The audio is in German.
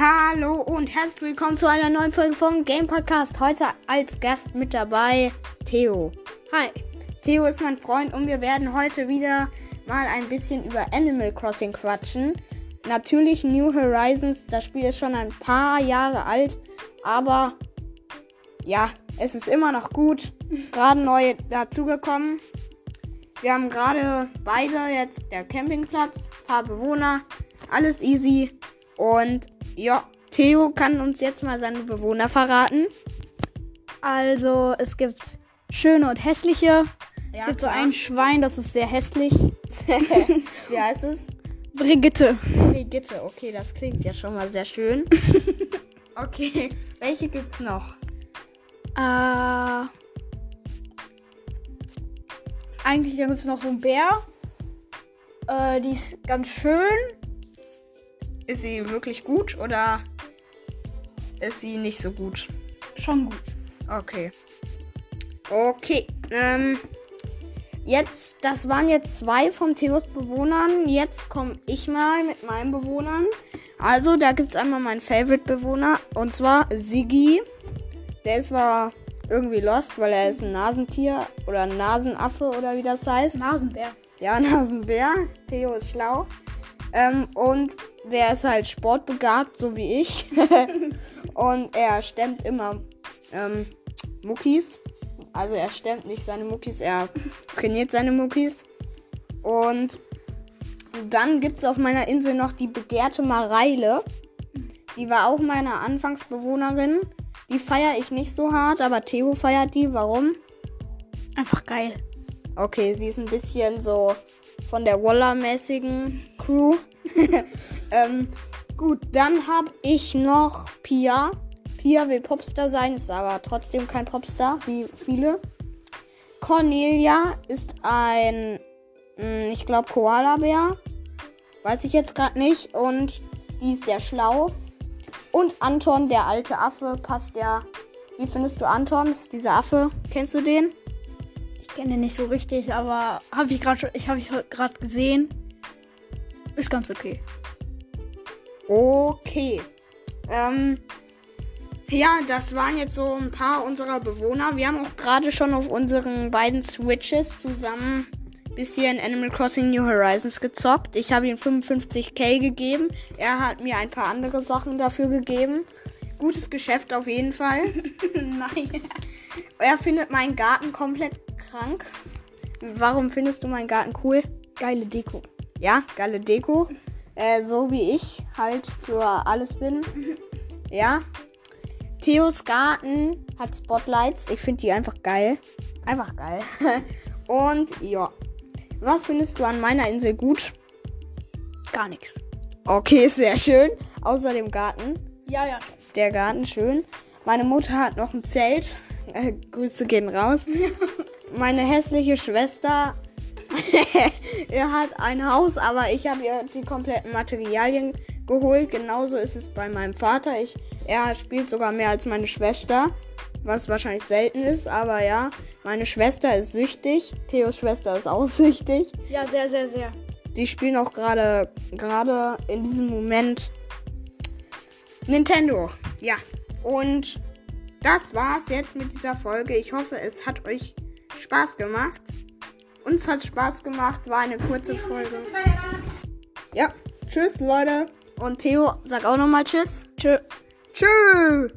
Hallo und herzlich willkommen zu einer neuen Folge vom Game Podcast. Heute als Gast mit dabei Theo. Hi. Theo ist mein Freund und wir werden heute wieder mal ein bisschen über Animal Crossing quatschen. Natürlich New Horizons, das Spiel ist schon ein paar Jahre alt, aber ja, es ist immer noch gut. Gerade neu dazugekommen. Wir haben gerade beide jetzt der Campingplatz, paar Bewohner, alles easy. Und ja, Theo kann uns jetzt mal seine Bewohner verraten. Also, es gibt schöne und hässliche. Ja, es gibt klar. so ein Schwein, das ist sehr hässlich. Wie heißt es? Brigitte. Brigitte. Okay, das klingt ja schon mal sehr schön. okay, welche gibt's noch? Äh, eigentlich gibt es noch so einen Bär. Äh, die ist ganz schön. Ist sie wirklich gut oder ist sie nicht so gut? Schon gut. Okay. Okay. Ähm, jetzt, das waren jetzt zwei von Theos Bewohnern. Jetzt komme ich mal mit meinen Bewohnern. Also, da gibt es einmal meinen Favorite-Bewohner. Und zwar Siggi. Der ist zwar irgendwie lost, weil er ist ein Nasentier oder ein Nasenaffe oder wie das heißt. Nasenbär. Ja, Nasenbär. Theo ist schlau. Ähm, und der ist halt sportbegabt, so wie ich. und er stemmt immer ähm, Muckis. Also er stemmt nicht seine Muckis, er trainiert seine Muckis. Und dann gibt es auf meiner Insel noch die begehrte Mareile. Die war auch meine Anfangsbewohnerin. Die feiere ich nicht so hart, aber Theo feiert die. Warum? Einfach geil. Okay, sie ist ein bisschen so von der Waller-mäßigen Crew. ähm, gut, dann habe ich noch Pia. Pia will Popstar sein, ist aber trotzdem kein Popstar, wie viele. Cornelia ist ein, mh, ich glaube, Koala-Bär. Weiß ich jetzt gerade nicht. Und die ist sehr schlau. Und Anton, der alte Affe, passt ja. Wie findest du Anton? Ist dieser Affe? Kennst du den? Ich kenne den nicht so richtig, aber habe ich gerade ich habe ich gerade gesehen. Ist ganz okay. Okay. Ähm, ja, das waren jetzt so ein paar unserer Bewohner. Wir haben auch gerade schon auf unseren beiden Switches zusammen bisschen Animal Crossing New Horizons gezockt. Ich habe ihm 55k gegeben. Er hat mir ein paar andere Sachen dafür gegeben. Gutes Geschäft auf jeden Fall. Nein. Er findet meinen Garten komplett krank. Warum findest du meinen Garten cool? Geile Deko. Ja, geile Deko. Äh, so wie ich halt für alles bin. Ja. Theos Garten hat Spotlights. Ich finde die einfach geil. Einfach geil. Und ja. Was findest du an meiner Insel gut? Gar nichts. Okay, sehr schön. Außer dem Garten. Ja, ja. Der Garten schön. Meine Mutter hat noch ein Zelt. Äh, Grüße gehen raus. Meine hässliche Schwester er hat ein Haus, aber ich habe ihr die kompletten Materialien geholt. Genauso ist es bei meinem Vater. Ich, er spielt sogar mehr als meine Schwester, was wahrscheinlich selten ist, aber ja, meine Schwester ist süchtig. Theos Schwester ist auch süchtig. Ja, sehr, sehr, sehr. Die spielen auch gerade gerade in diesem Moment Nintendo. Ja. Und das war's jetzt mit dieser Folge. Ich hoffe, es hat euch Spaß gemacht. Uns hat Spaß gemacht, war eine kurze Folge. Ja, tschüss Leute. Und Theo, sag auch nochmal Tschüss. Tschö. Tschüss.